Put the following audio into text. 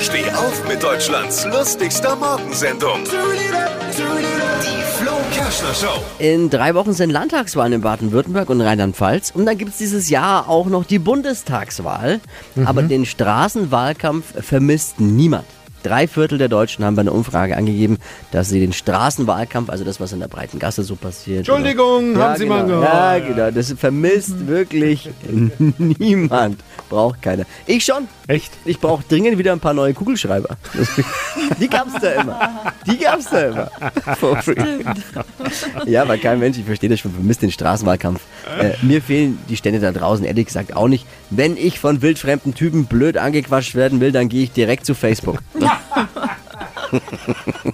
Steh auf mit Deutschlands lustigster Morgensendung. Die Flo Kerschner Show. In drei Wochen sind Landtagswahlen in Baden-Württemberg und Rheinland-Pfalz. Und dann gibt es dieses Jahr auch noch die Bundestagswahl. Aber den Straßenwahlkampf vermisst niemand. Drei Viertel der Deutschen haben bei einer Umfrage angegeben, dass sie den Straßenwahlkampf, also das, was in der breiten Gasse so passiert. Entschuldigung, oder- haben Sie genau, mal gehört. Ja, genau. Das vermisst wirklich niemand. Braucht keiner. Ich schon. Echt? Ich brauche dringend wieder ein paar neue Kugelschreiber. Die gab's da immer. Die gab's da immer. For free. Ja, weil kein Mensch, ich verstehe das schon, vermisst den Straßenwahlkampf. Äh, mir fehlen die Stände da draußen, ehrlich gesagt, auch nicht. Wenn ich von wildfremden Typen blöd angequatscht werden will, dann gehe ich direkt zu Facebook.